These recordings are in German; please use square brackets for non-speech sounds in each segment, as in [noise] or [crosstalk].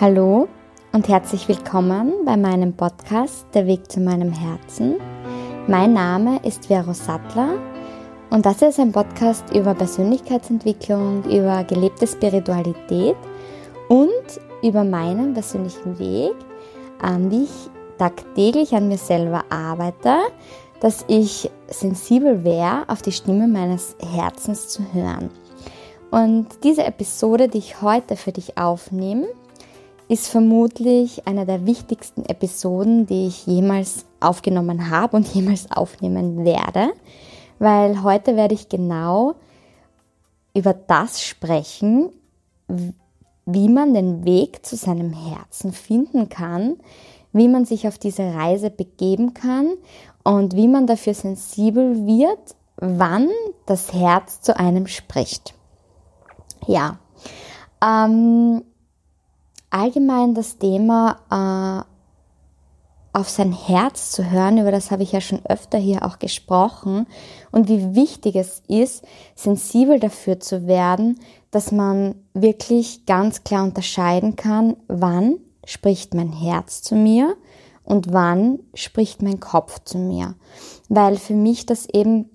Hallo und herzlich willkommen bei meinem Podcast Der Weg zu meinem Herzen. Mein Name ist Vero Sattler und das ist ein Podcast über Persönlichkeitsentwicklung, über gelebte Spiritualität und über meinen persönlichen Weg, an wie ich tagtäglich an mir selber arbeite, dass ich sensibel wäre, auf die Stimme meines Herzens zu hören. Und diese Episode, die ich heute für dich aufnehme, ist vermutlich eine der wichtigsten Episoden, die ich jemals aufgenommen habe und jemals aufnehmen werde, weil heute werde ich genau über das sprechen, wie man den Weg zu seinem Herzen finden kann, wie man sich auf diese Reise begeben kann und wie man dafür sensibel wird, wann das Herz zu einem spricht. Ja, ähm, allgemein das Thema äh, auf sein Herz zu hören, über das habe ich ja schon öfter hier auch gesprochen und wie wichtig es ist, sensibel dafür zu werden, dass man wirklich ganz klar unterscheiden kann, wann spricht mein Herz zu mir und wann spricht mein Kopf zu mir. Weil für mich das eben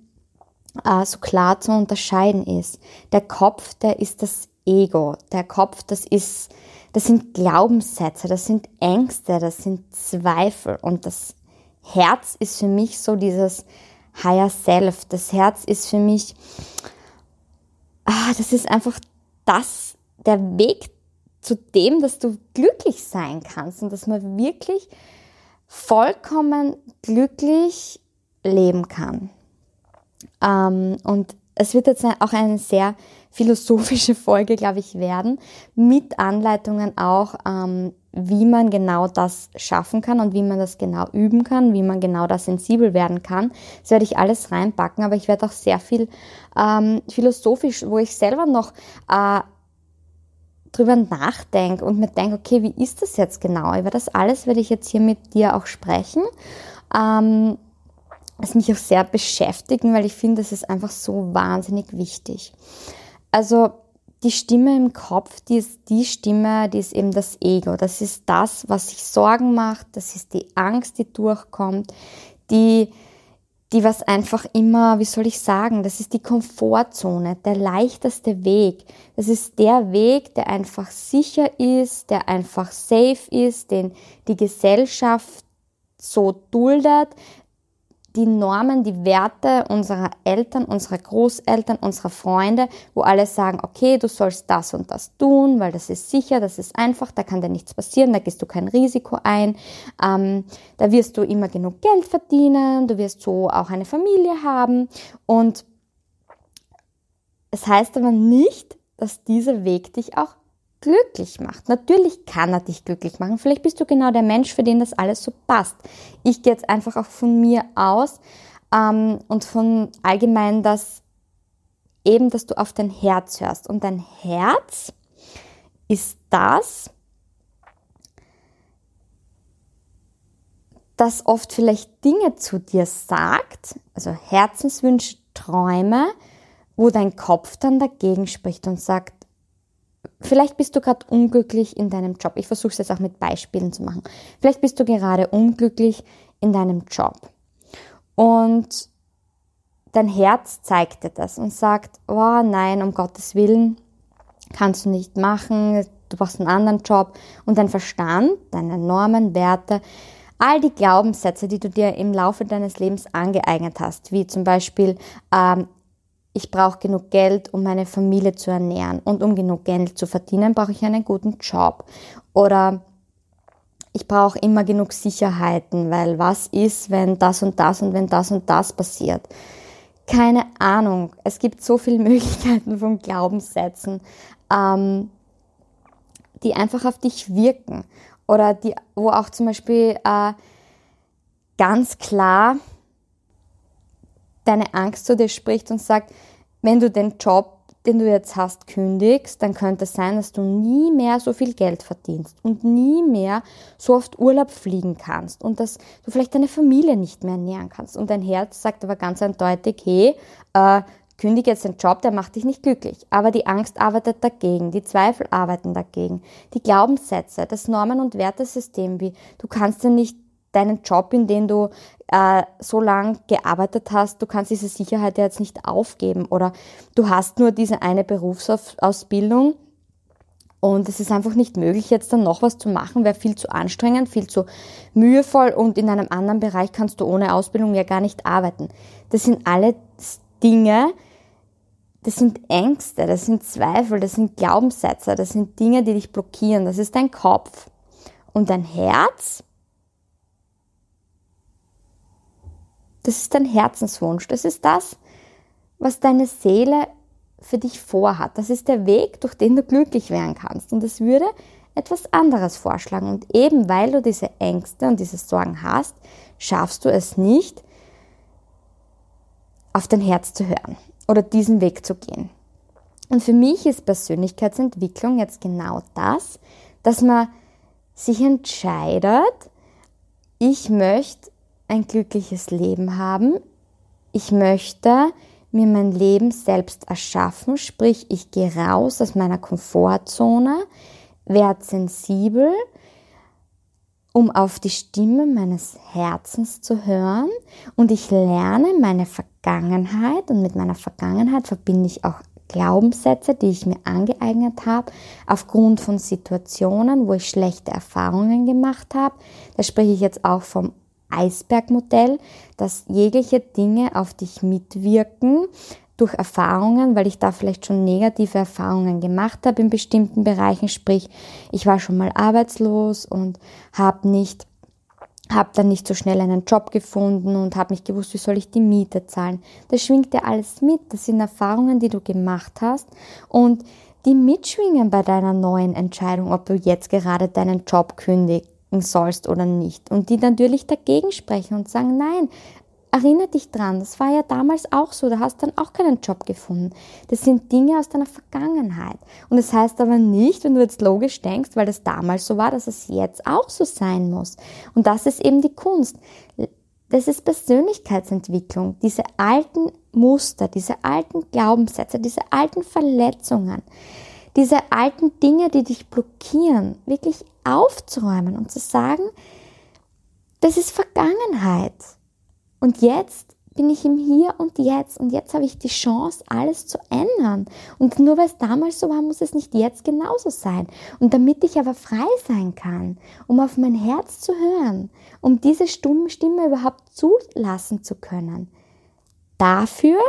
äh, so klar zu unterscheiden ist. Der Kopf, der ist das Ego. Der Kopf, das ist das sind Glaubenssätze, das sind Ängste, das sind Zweifel und das Herz ist für mich so dieses Higher Self. Das Herz ist für mich, ah, das ist einfach das, der Weg zu dem, dass du glücklich sein kannst und dass man wirklich vollkommen glücklich leben kann. Ähm, und es wird jetzt auch eine sehr philosophische Folge, glaube ich, werden, mit Anleitungen auch, ähm, wie man genau das schaffen kann und wie man das genau üben kann, wie man genau da sensibel werden kann. Das werde ich alles reinpacken, aber ich werde auch sehr viel ähm, philosophisch, wo ich selber noch äh, drüber nachdenke und mir denke, okay, wie ist das jetzt genau? Über das alles werde ich jetzt hier mit dir auch sprechen. Ähm, es mich auch sehr beschäftigen, weil ich finde, es ist einfach so wahnsinnig wichtig. Also die Stimme im Kopf, die ist die Stimme, die ist eben das Ego. Das ist das, was sich Sorgen macht. Das ist die Angst, die durchkommt. Die, die was einfach immer, wie soll ich sagen, das ist die Komfortzone, der leichteste Weg. Das ist der Weg, der einfach sicher ist, der einfach safe ist, den die Gesellschaft so duldet, die Normen, die Werte unserer Eltern, unserer Großeltern, unserer Freunde, wo alle sagen, okay, du sollst das und das tun, weil das ist sicher, das ist einfach, da kann dir nichts passieren, da gehst du kein Risiko ein, ähm, da wirst du immer genug Geld verdienen, du wirst so auch eine Familie haben. Und es heißt aber nicht, dass dieser Weg dich auch glücklich macht. Natürlich kann er dich glücklich machen. Vielleicht bist du genau der Mensch, für den das alles so passt. Ich gehe jetzt einfach auch von mir aus ähm, und von allgemein, dass eben, dass du auf dein Herz hörst. Und dein Herz ist das, das oft vielleicht Dinge zu dir sagt, also Herzenswünsche, Träume, wo dein Kopf dann dagegen spricht und sagt, Vielleicht bist du gerade unglücklich in deinem Job. Ich versuche es jetzt auch mit Beispielen zu machen. Vielleicht bist du gerade unglücklich in deinem Job. Und dein Herz zeigt dir das und sagt, oh nein, um Gottes Willen, kannst du nicht machen, du brauchst einen anderen Job. Und dein Verstand, deine Normen, Werte, all die Glaubenssätze, die du dir im Laufe deines Lebens angeeignet hast, wie zum Beispiel, ähm, ich brauche genug Geld, um meine Familie zu ernähren. Und um genug Geld zu verdienen, brauche ich einen guten Job. Oder ich brauche immer genug Sicherheiten, weil was ist, wenn das und das und wenn das und das passiert? Keine Ahnung. Es gibt so viele [laughs] Möglichkeiten von Glaubenssätzen, ähm, die einfach auf dich wirken. Oder die, wo auch zum Beispiel äh, ganz klar deine Angst zu dir spricht und sagt, wenn du den Job, den du jetzt hast, kündigst, dann könnte es sein, dass du nie mehr so viel Geld verdienst und nie mehr so oft Urlaub fliegen kannst und dass du vielleicht deine Familie nicht mehr ernähren kannst. Und dein Herz sagt aber ganz eindeutig, hey, äh, kündige jetzt den Job, der macht dich nicht glücklich. Aber die Angst arbeitet dagegen, die Zweifel arbeiten dagegen, die Glaubenssätze, das Normen- und Wertesystem, wie du kannst ja nicht deinen Job, in den du äh, so lang gearbeitet hast, du kannst diese Sicherheit ja jetzt nicht aufgeben oder du hast nur diese eine Berufsausbildung und es ist einfach nicht möglich, jetzt dann noch was zu machen, wäre viel zu anstrengend, viel zu mühevoll und in einem anderen Bereich kannst du ohne Ausbildung ja gar nicht arbeiten. Das sind alle Dinge, das sind Ängste, das sind Zweifel, das sind Glaubenssätze, das sind Dinge, die dich blockieren. Das ist dein Kopf. Und dein Herz, das ist dein Herzenswunsch. Das ist das, was deine Seele für dich vorhat. Das ist der Weg, durch den du glücklich werden kannst. Und es würde etwas anderes vorschlagen. Und eben weil du diese Ängste und diese Sorgen hast, schaffst du es nicht, auf dein Herz zu hören oder diesen Weg zu gehen. Und für mich ist Persönlichkeitsentwicklung jetzt genau das, dass man sich entscheidet, ich möchte ein glückliches Leben haben, ich möchte mir mein Leben selbst erschaffen, sprich ich gehe raus aus meiner Komfortzone, werde sensibel, um auf die Stimme meines Herzens zu hören. Und ich lerne meine Vergangenheit. Und mit meiner Vergangenheit verbinde ich auch Glaubenssätze, die ich mir angeeignet habe, aufgrund von Situationen, wo ich schlechte Erfahrungen gemacht habe. Da spreche ich jetzt auch vom Eisbergmodell, dass jegliche Dinge auf dich mitwirken, durch Erfahrungen, weil ich da vielleicht schon negative Erfahrungen gemacht habe in bestimmten Bereichen, sprich, ich war schon mal arbeitslos und habe nicht habe dann nicht so schnell einen Job gefunden und habe nicht gewusst, wie soll ich die Miete zahlen. Das schwingt ja alles mit. Das sind Erfahrungen, die du gemacht hast und die mitschwingen bei deiner neuen Entscheidung, ob du jetzt gerade deinen Job kündigen sollst oder nicht. Und die natürlich dagegen sprechen und sagen, nein, Erinner dich dran, das war ja damals auch so, da hast dann auch keinen Job gefunden. Das sind Dinge aus deiner Vergangenheit. Und das heißt aber nicht, wenn du jetzt logisch denkst, weil das damals so war, dass es jetzt auch so sein muss. Und das ist eben die Kunst. Das ist Persönlichkeitsentwicklung, diese alten Muster, diese alten Glaubenssätze, diese alten Verletzungen, diese alten Dinge, die dich blockieren, wirklich aufzuräumen und zu sagen, das ist Vergangenheit. Und jetzt bin ich im Hier und Jetzt und jetzt habe ich die Chance, alles zu ändern. Und nur weil es damals so war, muss es nicht jetzt genauso sein. Und damit ich aber frei sein kann, um auf mein Herz zu hören, um diese Stimme überhaupt zulassen zu können, dafür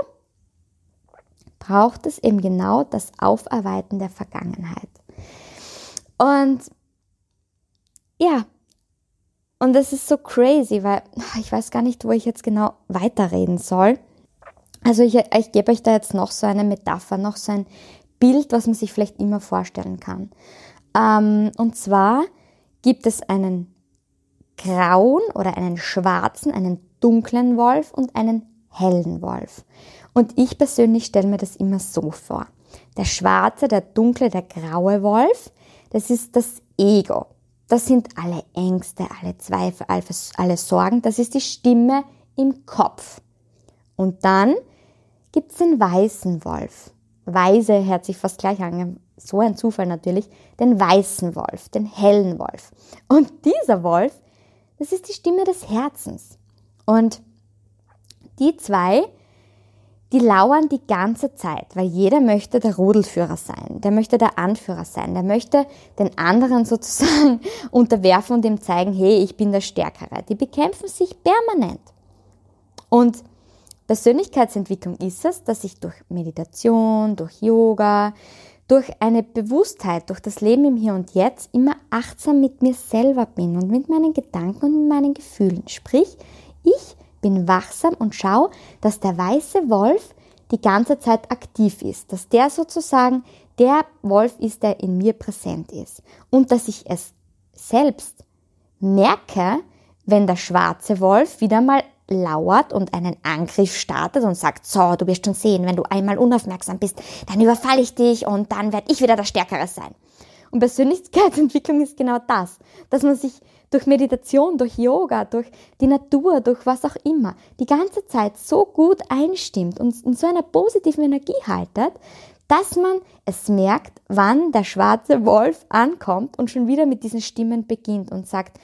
braucht es eben genau das Aufarbeiten der Vergangenheit. Und ja, und das ist so crazy, weil [laughs] ich weiß gar nicht, wo ich jetzt genau weiterreden soll. Also ich, ich gebe euch da jetzt noch so eine Metapher, noch so ein Bild, was man sich vielleicht immer vorstellen kann. Ähm, und zwar gibt es einen grauen oder einen schwarzen, einen dunklen Wolf und einen hellen Wolf. Und ich persönlich stelle mir das immer so vor. Der schwarze, der dunkle, der graue Wolf, das ist das Ego. Das sind alle Ängste, alle Zweifel, alle Sorgen. Das ist die Stimme im Kopf. Und dann gibt es den weißen Wolf. Weise hört sich fast gleich an, so ein Zufall natürlich, den weißen Wolf, den hellen Wolf. Und dieser Wolf, das ist die Stimme des Herzens. Und die zwei die lauern die ganze Zeit, weil jeder möchte der Rudelführer sein, der möchte der Anführer sein, der möchte den anderen [laughs] sozusagen unterwerfen und ihm zeigen, hey, ich bin der Stärkere. Die bekämpfen sich permanent. Und Persönlichkeitsentwicklung ist es, dass ich durch Meditation, durch Yoga, durch eine Bewusstheit, durch das Leben im Hier und Jetzt immer achtsam mit mir selber bin und mit meinen Gedanken und mit meinen Gefühlen. Sprich, ich bin wachsam und schau, dass der weiße Wolf die ganze Zeit aktiv ist, dass der sozusagen der Wolf ist, der in mir präsent ist und dass ich es selbst merke, wenn der schwarze Wolf wieder mal lauert und einen Angriff startet und sagt, so, du wirst schon sehen, wenn du einmal unaufmerksam bist, dann überfalle ich dich und dann werde ich wieder der Stärkere sein. Und Persönlichkeitsentwicklung ist genau das, dass man sich durch Meditation, durch Yoga, durch die Natur, durch was auch immer, die ganze Zeit so gut einstimmt und in so einer positiven Energie haltet, dass man es merkt, wann der schwarze Wolf ankommt und schon wieder mit diesen Stimmen beginnt und sagt,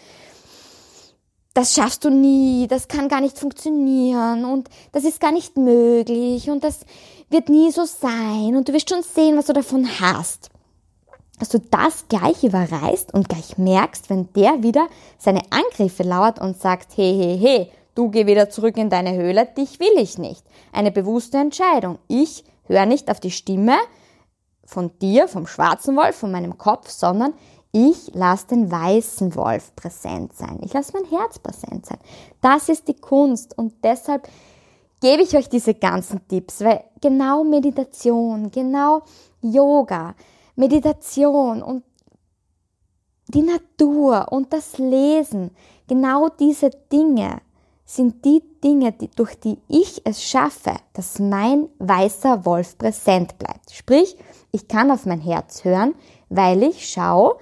das schaffst du nie, das kann gar nicht funktionieren und das ist gar nicht möglich und das wird nie so sein und du wirst schon sehen, was du davon hast. Dass du das gleich überreißt und gleich merkst, wenn der wieder seine Angriffe lauert und sagt, hey, hey, hey, du geh wieder zurück in deine Höhle, dich will ich nicht. Eine bewusste Entscheidung. Ich höre nicht auf die Stimme von dir, vom schwarzen Wolf, von meinem Kopf, sondern ich lasse den weißen Wolf präsent sein. Ich lasse mein Herz präsent sein. Das ist die Kunst und deshalb gebe ich euch diese ganzen Tipps, weil genau Meditation, genau Yoga, Meditation und die Natur und das Lesen, genau diese Dinge sind die Dinge, die, durch die ich es schaffe, dass mein weißer Wolf präsent bleibt. Sprich, ich kann auf mein Herz hören, weil ich schaue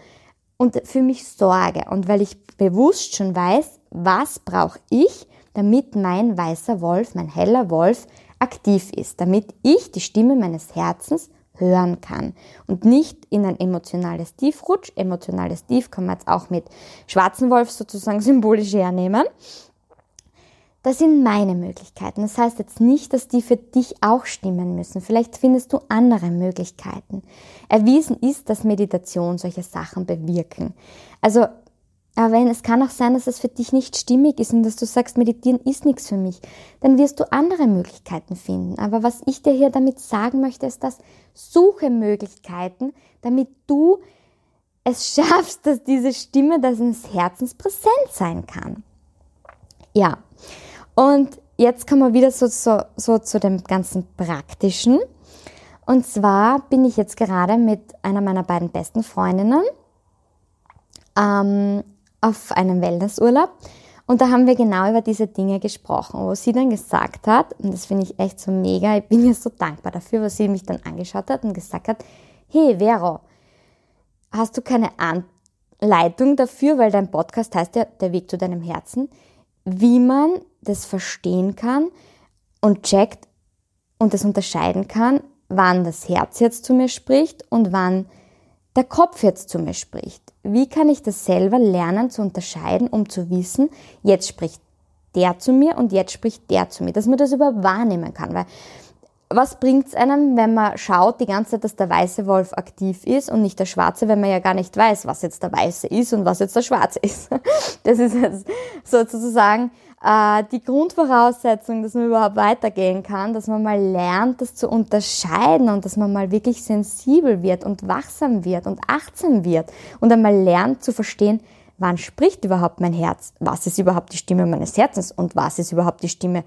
und für mich sorge und weil ich bewusst schon weiß, was brauche ich, damit mein weißer Wolf, mein heller Wolf aktiv ist, damit ich die Stimme meines Herzens hören kann und nicht in ein emotionales Tief rutscht. Emotionales Tief kann man jetzt auch mit schwarzen Wolf sozusagen [laughs] symbolisch hernehmen. Das sind meine Möglichkeiten. Das heißt jetzt nicht, dass die für dich auch stimmen müssen. Vielleicht findest du andere Möglichkeiten. Erwiesen ist, dass Meditation solche Sachen bewirken. Also, aber wenn es kann auch sein, dass es für dich nicht stimmig ist und dass du sagst, meditieren ist nichts für mich, dann wirst du andere Möglichkeiten finden. Aber was ich dir hier damit sagen möchte, ist, dass suche Möglichkeiten, damit du es [laughs] schaffst, dass diese Stimme deines Herzens präsent sein kann. Ja, und jetzt kommen wir wieder so, so, so zu dem ganzen Praktischen. Und zwar bin ich jetzt gerade mit einer meiner beiden besten Freundinnen ähm, auf einem Wellnessurlaub. Und da haben wir genau über diese Dinge gesprochen, wo sie dann gesagt hat, und das finde ich echt so mega, ich bin ihr so dankbar dafür, was sie mich dann angeschaut hat und gesagt hat, hey Vero, hast du keine Anleitung dafür, weil dein Podcast heißt ja Der Weg zu deinem Herzen, wie man das verstehen kann und checkt und das unterscheiden kann, wann das Herz jetzt zu mir spricht und wann der Kopf jetzt zu mir spricht. Wie kann ich das selber lernen zu unterscheiden, um zu wissen, jetzt spricht der zu mir und jetzt spricht der zu mir, dass man das über wahrnehmen kann, weil was bringt es einem, wenn man schaut die ganze Zeit, dass der weiße Wolf aktiv ist und nicht der schwarze, wenn man ja gar nicht weiß, was jetzt der weiße ist und was jetzt der schwarze ist. [laughs] Das ist jetzt sozusagen äh, die Grundvoraussetzung, dass man überhaupt weitergehen kann, dass man mal lernt, das zu unterscheiden und dass man mal wirklich sensibel wird und wachsam wird und achtsam wird und einmal lernt zu verstehen, wann spricht überhaupt mein Herz, was ist überhaupt die Stimme meines Herzens und was ist überhaupt die Stimme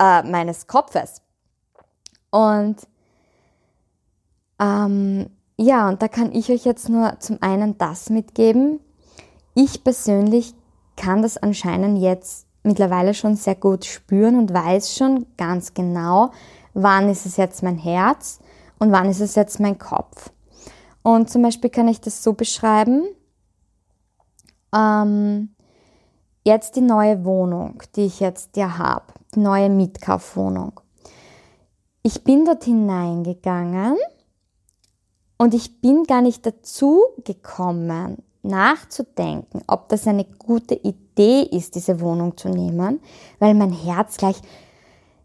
äh, meines Kopfes. Und ähm, ja, und da kann ich euch jetzt nur zum einen das mitgeben. Ich persönlich kann das anscheinend jetzt mittlerweile schon sehr gut spüren und weiß schon ganz genau, wann ist es jetzt mein Herz und wann ist es jetzt mein Kopf. Und zum Beispiel kann ich das so beschreiben. Ähm, jetzt die neue Wohnung, die ich jetzt ja habe, die neue Mietkaufwohnung. Ich bin dort hineingegangen und ich bin gar nicht dazu gekommen, nachzudenken, ob das eine gute Idee ist, diese Wohnung zu nehmen, weil mein Herz gleich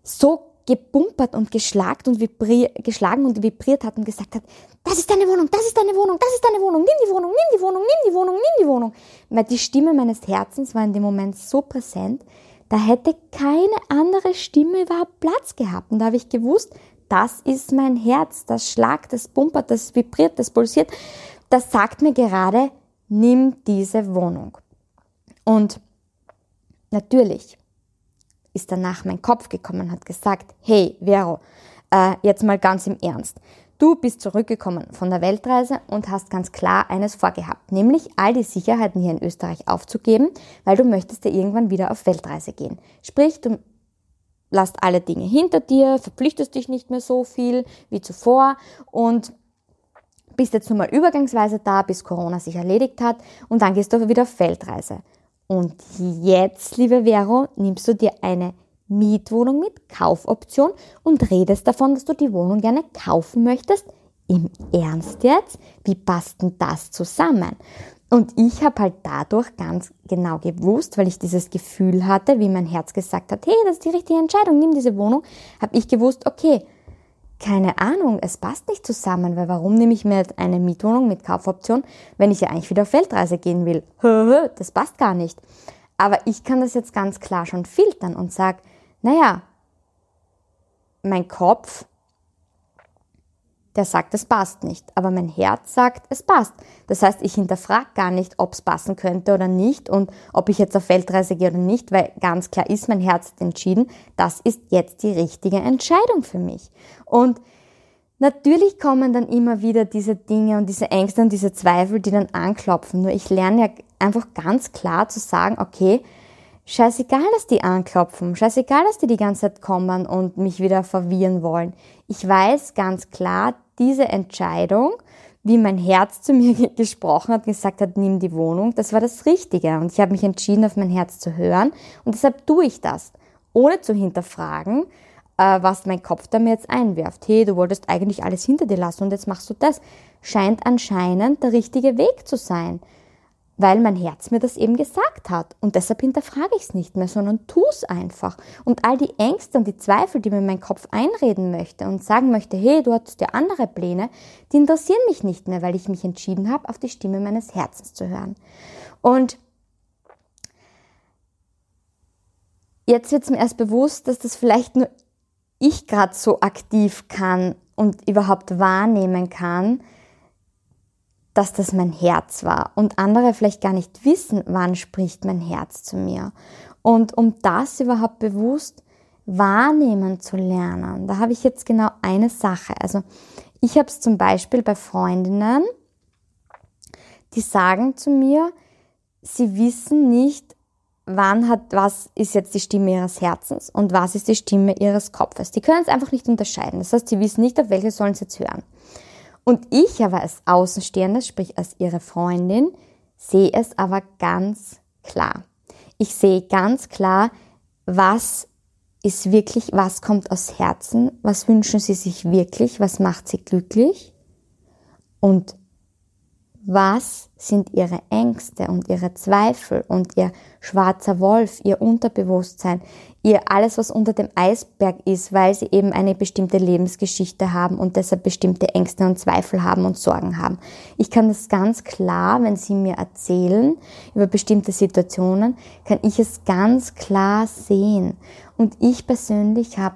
so gebumpert und geschlagen und, geschlagen und vibriert hat und gesagt hat, das ist deine Wohnung, das ist deine Wohnung, das ist deine Wohnung, nimm die Wohnung, nimm die Wohnung, nimm die Wohnung, nimm die Wohnung. Weil die Stimme meines Herzens war in dem Moment so präsent, da hätte keine andere Stimme überhaupt Platz gehabt. Und da habe ich gewusst, das ist mein Herz, das schlagt, das bumpert, das vibriert, das pulsiert. Das sagt mir gerade, nimm diese Wohnung. Und natürlich ist danach mein Kopf gekommen und hat gesagt, hey Vero, äh, jetzt mal ganz im Ernst. Du bist zurückgekommen von der Weltreise und hast ganz klar eines vorgehabt, nämlich all die Sicherheiten hier in Österreich aufzugeben, weil du möchtest ja irgendwann wieder auf Weltreise gehen. Sprich, du lässt alle Dinge hinter dir, verpflichtest dich nicht mehr so viel wie zuvor und bist jetzt nur mal übergangsweise da, bis Corona sich erledigt hat und dann gehst du wieder auf Weltreise. Und jetzt, liebe Vero, nimmst du dir eine Mietwohnung mit Kaufoption und redest davon, dass du die Wohnung gerne kaufen möchtest. Im Ernst jetzt? Wie passt denn das zusammen? Und ich habe halt dadurch ganz genau gewusst, weil ich dieses Gefühl hatte, wie mein Herz gesagt hat, hey, das ist die richtige Entscheidung, nimm diese Wohnung, habe ich gewusst, okay, keine Ahnung, es passt nicht zusammen, weil warum nehme ich mir jetzt eine Mietwohnung mit Kaufoption, wenn ich ja eigentlich wieder auf Weltreise gehen will? Das passt gar nicht. Aber ich kann das jetzt ganz klar schon filtern und sage, naja, mein Kopf der sagt, es passt nicht. Aber mein Herz sagt, es passt. Das heißt, ich hinterfrage gar nicht, ob es passen könnte oder nicht und ob ich jetzt auf Weltreise gehe oder nicht, weil ganz klar ist, mein Herz hat entschieden, das ist jetzt die richtige Entscheidung für mich. Und natürlich kommen dann immer wieder diese Dinge und diese Ängste und diese Zweifel, die dann anklopfen. Nur ich lerne ja einfach ganz klar zu sagen, okay, Scheißegal, dass die anklopfen, scheißegal, dass die die ganze Zeit kommen und mich wieder verwirren wollen. Ich weiß ganz klar, diese Entscheidung, wie mein Herz zu [laughs] mir gesprochen hat, gesagt hat, nimm die Wohnung, das war das Richtige. Und ich habe mich entschieden, auf mein Herz zu hören. Und deshalb tue ich das, ohne zu hinterfragen, äh, was mein Kopf da mir jetzt einwirft. Hey, du wolltest eigentlich alles hinter dir lassen und jetzt machst du das. Scheint anscheinend der richtige Weg zu sein weil mein Herz mir das eben gesagt hat. Und deshalb hinterfrage ich es nicht mehr, sondern tu es einfach. Und all die Ängste und die Zweifel, die mir mein Kopf einreden möchte und sagen möchte, hey, du hattest ja andere Pläne, die interessieren mich nicht mehr, weil ich mich entschieden habe, auf die Stimme meines Herzens zu hören. Und jetzt wird es mir erst bewusst, dass das vielleicht nur ich gerade so aktiv kann und überhaupt wahrnehmen kann, dass das mein Herz war und andere vielleicht gar nicht wissen, wann spricht mein Herz zu mir. Und um das überhaupt bewusst wahrnehmen zu lernen, da habe ich jetzt genau eine Sache. Also ich habe es zum Beispiel bei Freundinnen, die sagen zu mir, sie wissen nicht, wann hat, was ist jetzt die Stimme ihres Herzens und was ist die Stimme ihres Kopfes. Die können es einfach nicht unterscheiden. Das heißt, sie wissen nicht, auf welche sollen sie jetzt hören. Und ich aber als Außenstehende, sprich als ihre Freundin, sehe es aber ganz klar. Ich sehe ganz klar, was ist wirklich, was kommt aus Herzen, was wünschen sie sich wirklich, was macht sie glücklich und was sind ihre Ängste und ihre Zweifel und ihr schwarzer Wolf, ihr Unterbewusstsein, ihr alles, was unter dem Eisberg ist, weil sie eben eine bestimmte Lebensgeschichte haben und deshalb bestimmte Ängste und Zweifel haben und Sorgen haben. Ich kann das ganz klar, wenn sie mir erzählen über bestimmte Situationen, kann ich es ganz klar sehen. Und ich persönlich habe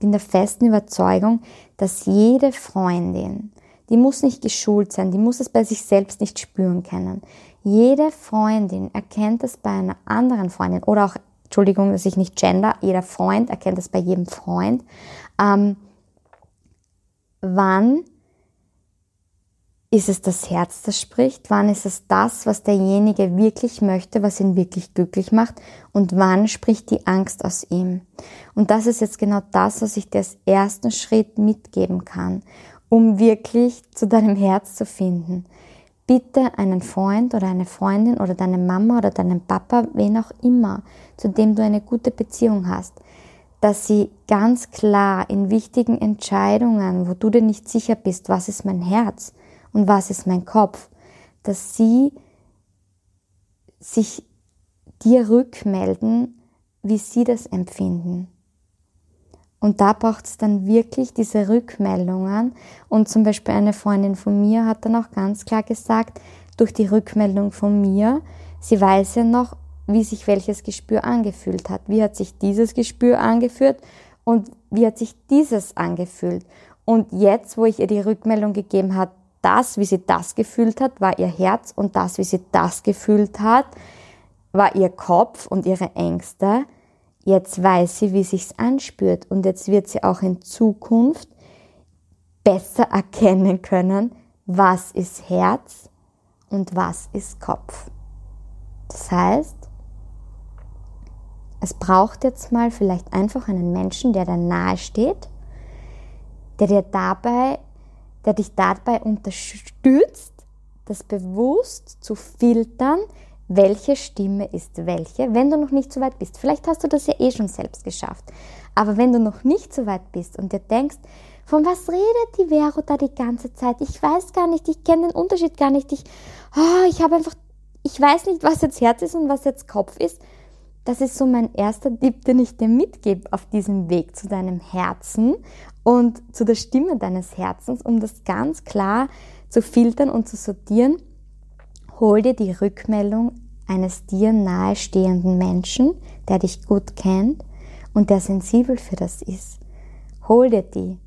bin der festen Überzeugung, dass jede Freundin, die muss nicht geschult sein, die muss es bei sich selbst nicht spüren können. Jede Freundin erkennt es bei einer anderen Freundin oder auch, Entschuldigung, dass ich nicht gender, jeder Freund erkennt es bei jedem Freund. Ähm, wann ist es das Herz, das spricht? Wann ist es das, was derjenige wirklich möchte, was ihn wirklich glücklich macht? Und wann spricht die Angst aus ihm? Und das ist jetzt genau das, was ich dir als ersten Schritt mitgeben kann um wirklich zu deinem Herz zu finden. Bitte einen Freund oder eine Freundin oder deine Mama oder deinen Papa, wen auch immer, zu dem du eine gute Beziehung hast, dass sie ganz klar in wichtigen Entscheidungen, wo du dir nicht sicher bist, was ist mein Herz und was ist mein Kopf, dass sie sich dir rückmelden, wie sie das empfinden. Und da braucht es dann wirklich diese Rückmeldungen. Und zum Beispiel eine Freundin von mir hat dann auch ganz klar gesagt, durch die Rückmeldung von mir, sie weiß ja noch, wie sich welches Gespür angefühlt hat. Wie hat sich dieses Gespür angefühlt und wie hat sich dieses angefühlt. Und jetzt, wo ich ihr die Rückmeldung gegeben hat, das, wie sie das gefühlt hat, war ihr Herz und das, wie sie das gefühlt hat, war ihr Kopf und ihre Ängste Jetzt weiß sie, wie sich's anspürt und jetzt wird sie auch in Zukunft besser [laughs] erkennen können, was ist Herz und was ist Kopf. Das heißt, es braucht jetzt mal vielleicht einfach einen Menschen, der dir nahe steht, der dir dabei, der dich dabei unterstützt, das bewusst zu filtern, welche Stimme ist welche, wenn du noch nicht so weit bist. Vielleicht hast du das ja eh schon selbst geschafft. Aber wenn du noch nicht so weit bist und dir denkst, von was redet die Vero da die ganze Zeit? Ich weiß gar nicht, ich kenne den Unterschied gar nicht. Ich, oh, ich habe einfach, ich weiß nicht, was jetzt Herz ist und was jetzt Kopf ist. Das ist so mein erster Tipp, den ich dir mitgebe auf diesem Weg zu deinem Herzen und zu der Stimme deines Herzens, um das ganz klar zu filtern und zu sortieren. Hol dir die Rückmeldung eines dir nahestehenden Menschen, der dich gut kennt und der sensibel für das ist. Hol dir die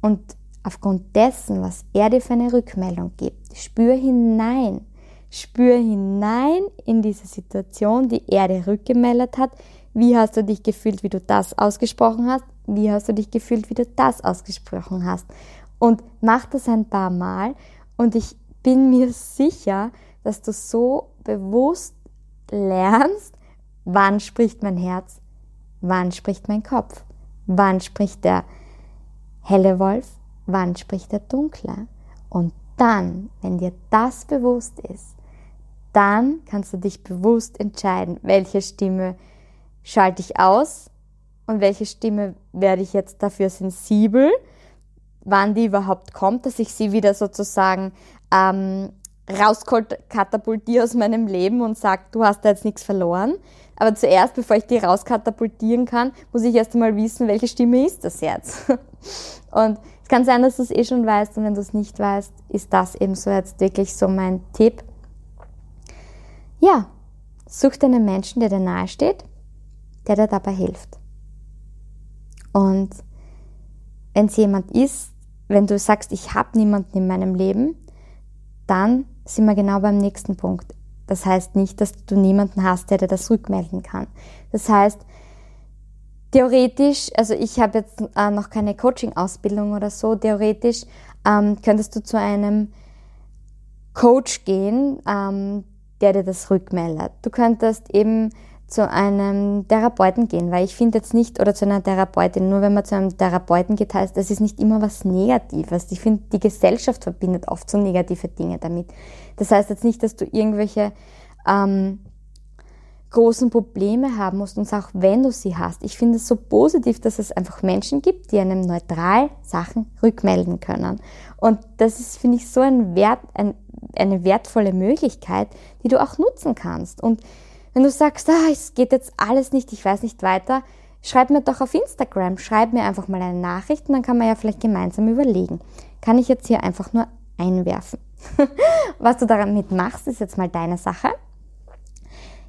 und aufgrund dessen, was er dir für eine Rückmeldung gibt, spür hinein, spür hinein in diese Situation, die er dir rückgemeldet hat. Wie hast du dich gefühlt, wie du das ausgesprochen hast? Wie hast du dich gefühlt, wie du das ausgesprochen hast? Und mach das ein paar Mal und ich bin mir sicher, dass du so bewusst lernst, wann spricht mein Herz, wann spricht mein Kopf, wann spricht der helle Wolf, wann spricht der dunkle? Und dann, wenn dir das bewusst ist, dann kannst du dich bewusst entscheiden, welche Stimme schalte ich aus und welche Stimme werde ich jetzt dafür sensibel, wann die überhaupt kommt, dass ich sie wieder sozusagen ähm, rauskatapultiere aus meinem Leben und sage, du hast da jetzt nichts verloren. Aber zuerst, bevor ich die rauskatapultieren kann, muss ich erst einmal wissen, welche Stimme ist das jetzt. [laughs] Und es kann sein, dass du es eh schon weißt und wenn du es nicht weißt, ist das eben so jetzt wirklich so mein Tipp. Ja, such dir einen Menschen, der dir nahe steht, der dir dabei hilft. Und wenn es jemand ist, wenn du sagst, ich habe niemanden in meinem Leben, dann sind wir genau beim nächsten Punkt. Das heißt nicht, dass du niemanden hast, der dir das rückmelden kann. Das heißt, theoretisch, also ich habe jetzt äh, noch keine Coaching-Ausbildung oder so, theoretisch ähm, könntest du zu einem Coach gehen, ähm, der dir das rückmeldet. Du könntest eben zu einem Therapeuten gehen, weil ich finde jetzt nicht, oder zu einer Therapeutin, nur wenn man zu einem Therapeuten geht, heißt, das ist nicht immer was Negatives. Ich finde, die Gesellschaft verbindet oft so negative Dinge damit. Das heißt jetzt nicht, dass du irgendwelche ähm, großen Probleme haben musst und auch wenn du sie hast. Ich finde es so positiv, dass es einfach Menschen gibt, die einem neutral Sachen rückmelden können. Und das ist, finde ich, so ein Wert, ein, eine wertvolle Möglichkeit, die du auch nutzen kannst. Und wenn du sagst, ah, es geht jetzt alles nicht, ich weiß nicht weiter, schreib mir doch auf Instagram, schreib mir einfach mal eine Nachricht und dann kann man ja vielleicht gemeinsam überlegen. Kann ich jetzt hier einfach nur einwerfen. [laughs] Was du damit machst, ist jetzt mal deine Sache.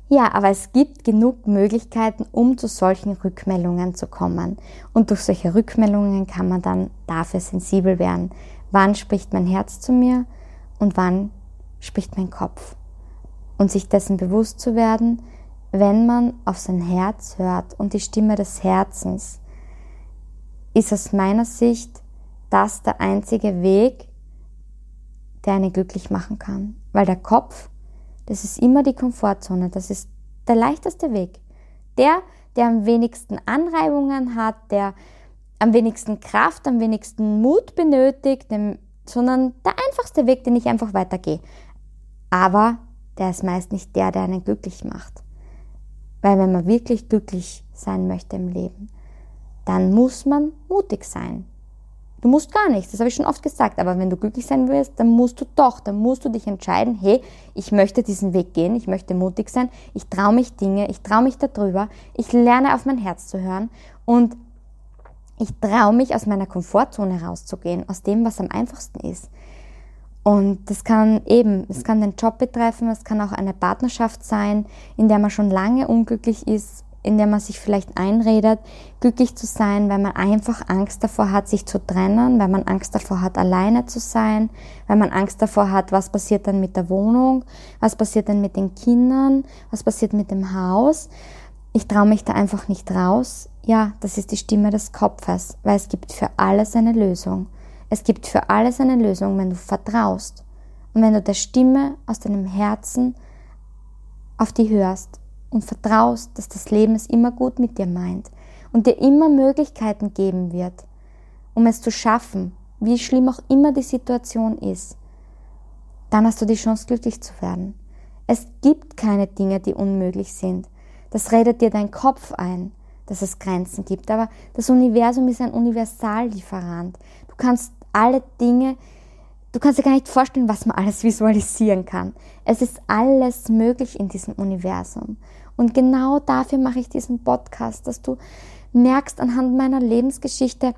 Ja, aber es gibt genug Möglichkeiten, um zu solchen Rückmeldungen zu kommen. Und durch solche Rückmeldungen kann man dann dafür sensibel werden. Wann spricht mein Herz zu mir und wann spricht mein Kopf? Und sich dessen bewusst zu werden, wenn man auf sein Herz hört und die Stimme des Herzens, ist aus meiner Sicht das der einzige Weg, der einen glücklich machen kann. Weil der Kopf, das ist immer die Komfortzone, das ist der leichteste Weg. Der, der am wenigsten Anreibungen hat, der am wenigsten Kraft, am wenigsten Mut benötigt, sondern der einfachste Weg, den ich einfach weitergehe. Aber der ist meist nicht der, der einen glücklich macht. Weil wenn man wirklich glücklich sein möchte im Leben, dann muss man mutig sein. Du musst gar nichts, das habe ich schon oft gesagt, aber wenn du glücklich sein willst, dann musst du doch, dann musst du dich entscheiden, hey, ich möchte diesen Weg gehen, ich möchte mutig sein, ich traue mich Dinge, ich traue mich darüber, ich lerne auf mein Herz zu hören und ich traue mich aus meiner Komfortzone rauszugehen, aus dem, was am einfachsten ist. Und das kann eben, es kann den Job betreffen, es kann auch eine Partnerschaft sein, in der man schon lange unglücklich ist, in der man sich vielleicht einredet, glücklich zu sein, weil man einfach Angst davor hat, sich zu trennen, weil man Angst davor hat, alleine zu sein, weil man Angst davor hat, was passiert dann mit der Wohnung, was passiert dann mit den Kindern, was passiert mit dem Haus. Ich traue mich da einfach nicht raus. Ja, das ist die Stimme des Kopfes, weil es gibt für alles eine Lösung. Es gibt für alles eine Lösung, wenn du vertraust und wenn du der Stimme aus deinem Herzen auf die hörst und vertraust, dass das Leben es immer gut mit dir meint und dir immer Möglichkeiten geben wird, um es zu schaffen, wie schlimm auch immer die Situation ist, dann hast du die Chance, glücklich zu werden. Es gibt keine Dinge, die unmöglich sind. Das redet dir dein Kopf ein, dass es Grenzen gibt. Aber das Universum ist ein Universallieferant. Du kannst alle Dinge, du kannst dir gar nicht vorstellen, was man alles visualisieren kann. Es ist alles möglich in diesem Universum. Und genau dafür mache ich diesen Podcast, dass du merkst anhand meiner Lebensgeschichte,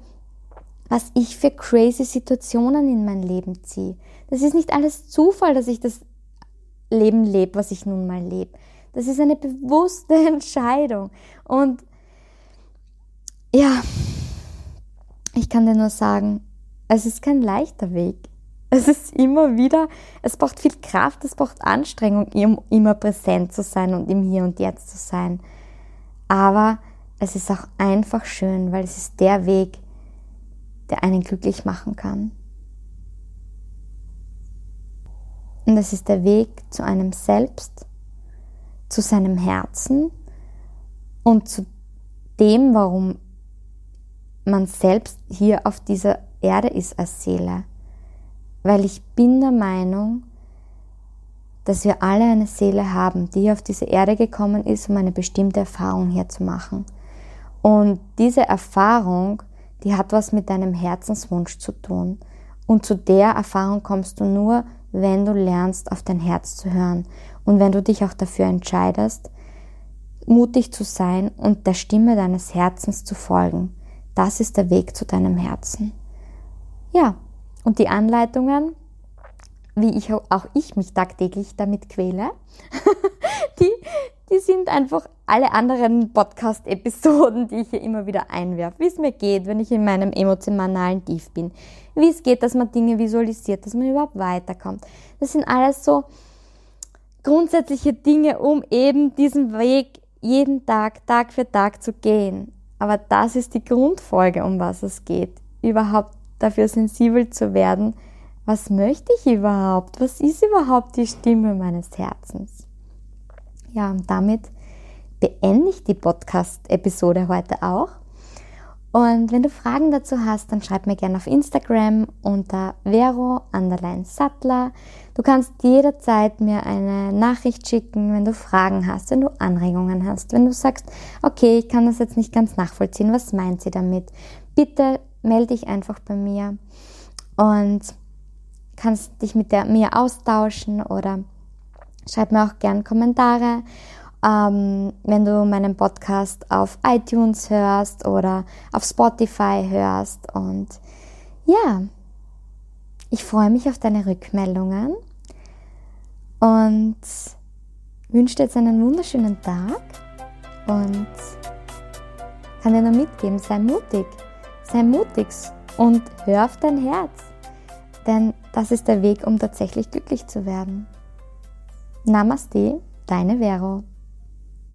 was ich für crazy Situationen in mein Leben ziehe. Das ist nicht alles Zufall, dass ich das Leben lebe, was ich nun mal lebe. Das ist eine bewusste [laughs] Entscheidung. Und ja, ich kann dir nur sagen, es ist kein leichter Weg. Es ist immer wieder, es braucht viel Kraft, es braucht Anstrengung, um immer präsent zu sein und im Hier und Jetzt zu sein. Aber es ist auch einfach schön, weil es ist der Weg, der einen glücklich machen kann. Und es ist der Weg zu einem selbst, zu seinem Herzen und zu dem, warum man selbst hier auf dieser Erde ist als Seele. Weil ich bin der Meinung, dass wir alle eine Seele haben, die auf diese Erde gekommen ist, um eine bestimmte Erfahrung hier zu machen. Und diese Erfahrung, die hat was mit deinem Herzenswunsch zu tun. Und zu der Erfahrung kommst du nur, wenn du lernst, auf dein Herz zu hören. Und wenn du dich auch dafür entscheidest, mutig zu sein und der Stimme deines Herzens zu folgen. Das ist der Weg zu deinem Herzen. Ja, und die Anleitungen, wie ich auch ich mich tagtäglich damit quäle, [laughs] die, die sind einfach alle anderen Podcast-Episoden, die ich hier immer wieder einwerfe. Wie es mir geht, wenn ich in meinem emotionalen Tief bin. Wie es geht, dass man Dinge visualisiert, dass man überhaupt weiterkommt. Das sind alles so grundsätzliche Dinge, um eben diesen Weg jeden Tag, Tag für Tag zu gehen. Aber das ist die Grundfolge, um was es geht. Überhaupt dafür sensibel zu werden, was möchte ich überhaupt? Was ist überhaupt die Stimme meines Herzens? Ja, und damit beende ich die Podcast-Episode heute auch. Und wenn du Fragen dazu hast, dann schreib mir gerne auf Instagram unter Vero Sattler. Du kannst jederzeit mir eine Nachricht schicken, wenn du Fragen hast, wenn du Anregungen hast, wenn du sagst, okay, ich kann das jetzt nicht ganz nachvollziehen, was meint sie damit? Bitte melde dich einfach bei mir und kannst dich mit der, mir austauschen oder schreib mir auch gerne Kommentare ähm, wenn du meinen Podcast auf iTunes hörst oder auf Spotify hörst. Und ja, ich freue mich auf deine Rückmeldungen und wünsche dir jetzt einen wunderschönen Tag und kann dir nur mitgeben, sei mutig, sei mutig und hör auf dein Herz, denn das ist der Weg, um tatsächlich glücklich zu werden. Namaste, deine Vero.